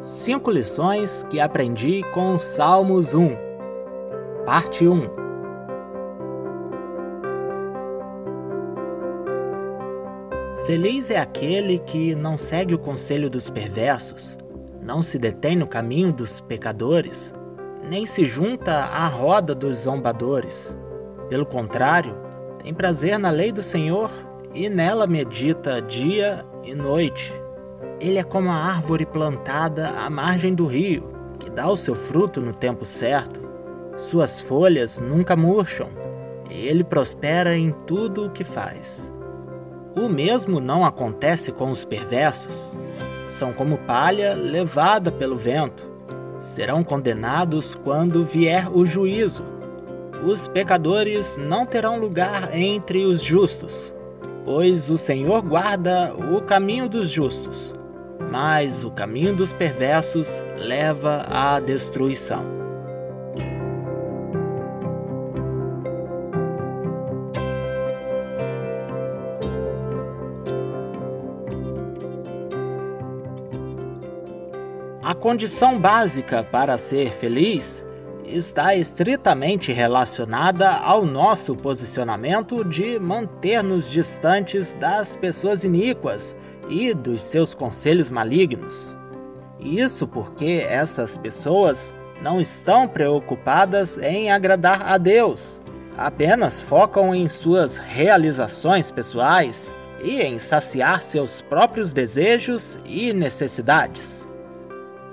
Cinco lições que aprendi com Salmos 1, Parte 1 Feliz é aquele que não segue o conselho dos perversos, não se detém no caminho dos pecadores, nem se junta à roda dos zombadores. Pelo contrário, tem prazer na lei do Senhor e nela medita dia e noite. Ele é como a árvore plantada à margem do rio, que dá o seu fruto no tempo certo. Suas folhas nunca murcham, e ele prospera em tudo o que faz. O mesmo não acontece com os perversos. São como palha levada pelo vento. Serão condenados quando vier o juízo. Os pecadores não terão lugar entre os justos, pois o Senhor guarda o caminho dos justos mas o caminho dos perversos leva à destruição. A condição básica para ser feliz está estritamente relacionada ao nosso posicionamento de manter-nos distantes das pessoas iníquas e dos seus conselhos malignos. Isso porque essas pessoas não estão preocupadas em agradar a Deus, apenas focam em suas realizações pessoais e em saciar seus próprios desejos e necessidades.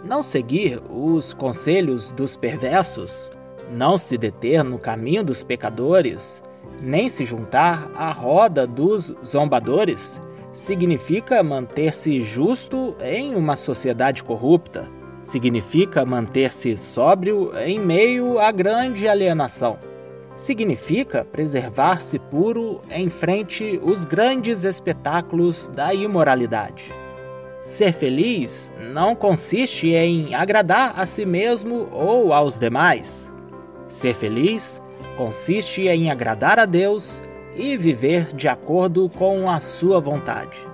Não seguir os conselhos dos perversos, não se deter no caminho dos pecadores, nem se juntar à roda dos zombadores, significa manter-se justo em uma sociedade corrupta, significa manter-se sóbrio em meio à grande alienação. Significa preservar-se puro em frente os grandes espetáculos da imoralidade. Ser feliz não consiste em agradar a si mesmo ou aos demais. Ser feliz consiste em agradar a Deus e viver de acordo com a sua vontade.